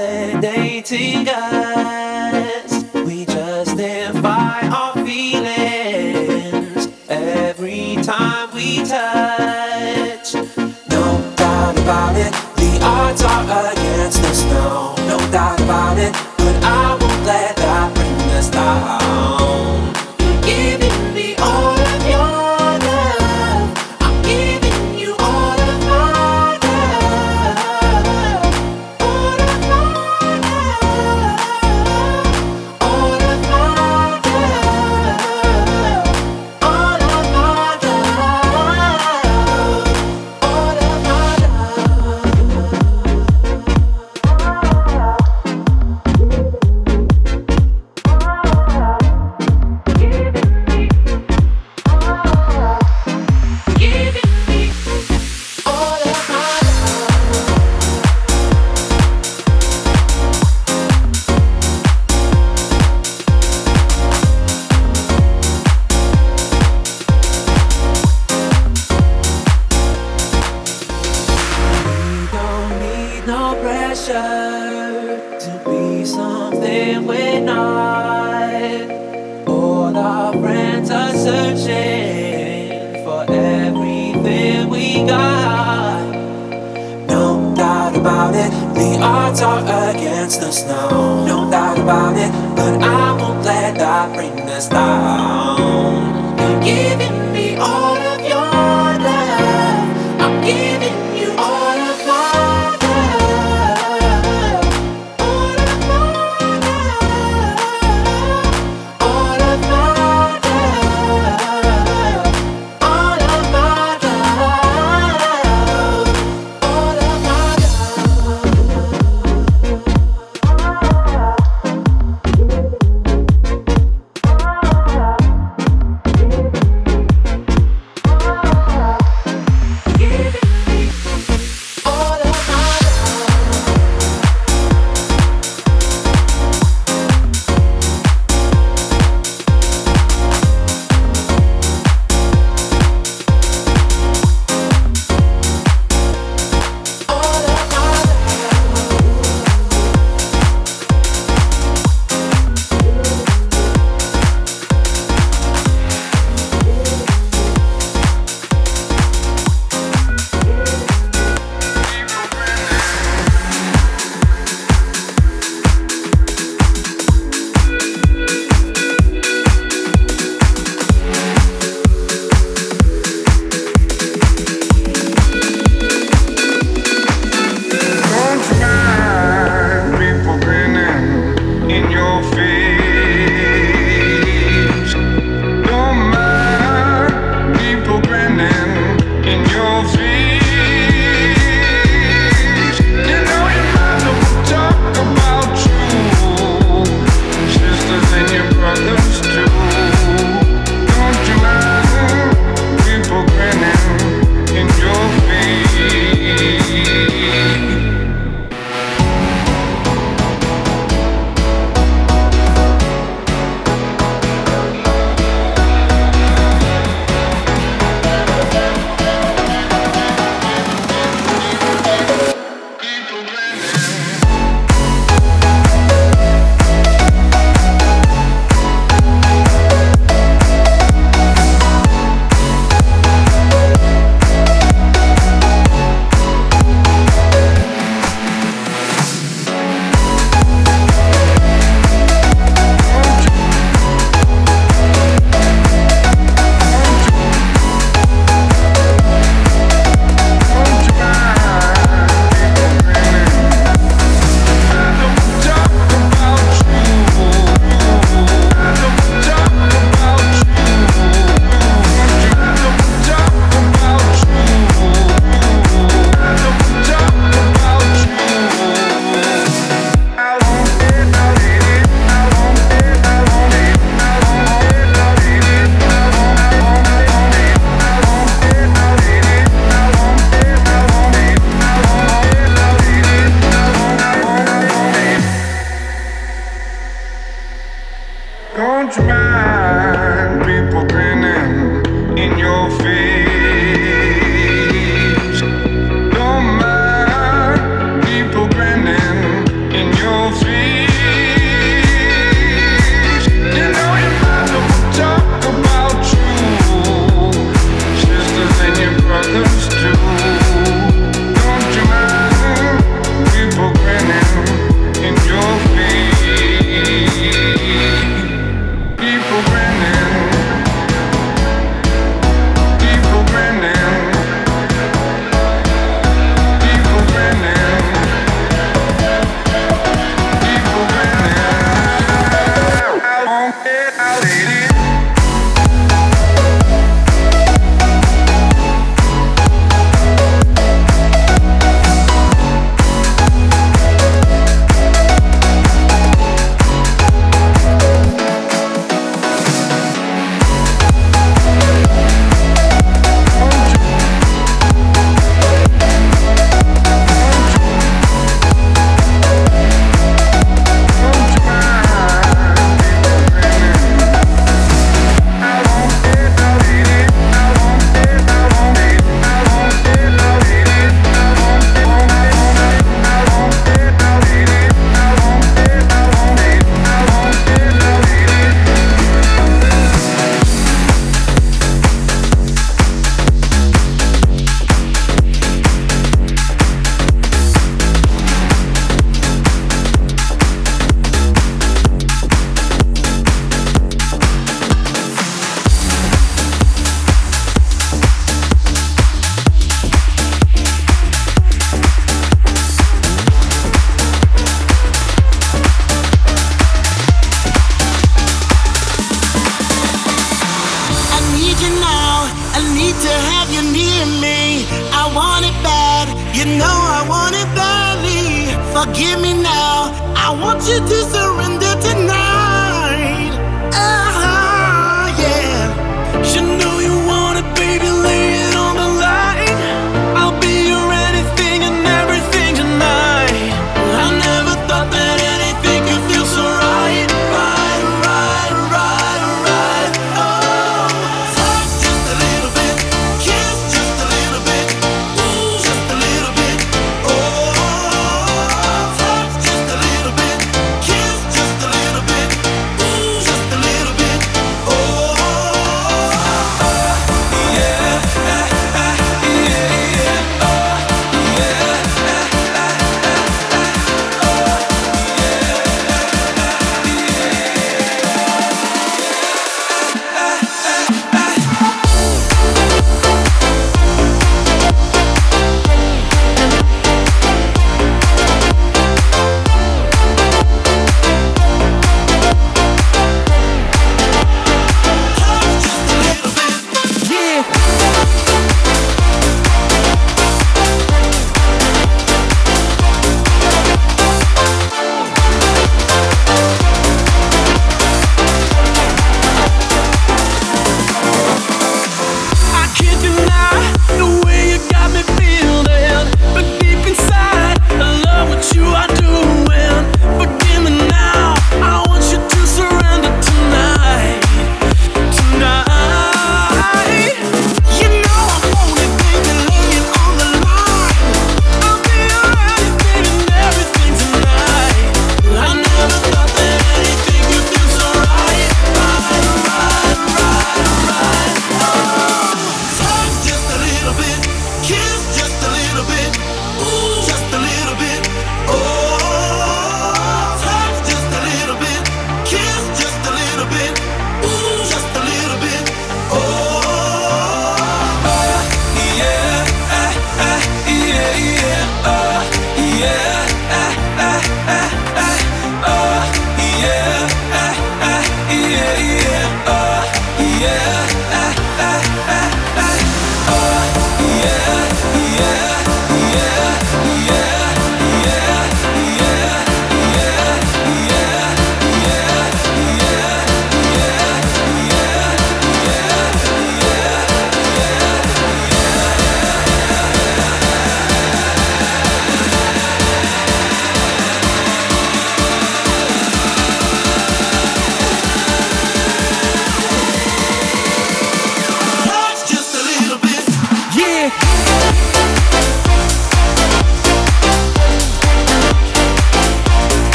they're dating us. We justify our feelings every time we touch. No doubt about it, the odds are against us now. No doubt about it, but I won't let that bring us down.